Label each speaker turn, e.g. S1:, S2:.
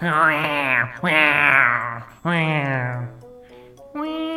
S1: Wow, wow, wow. We.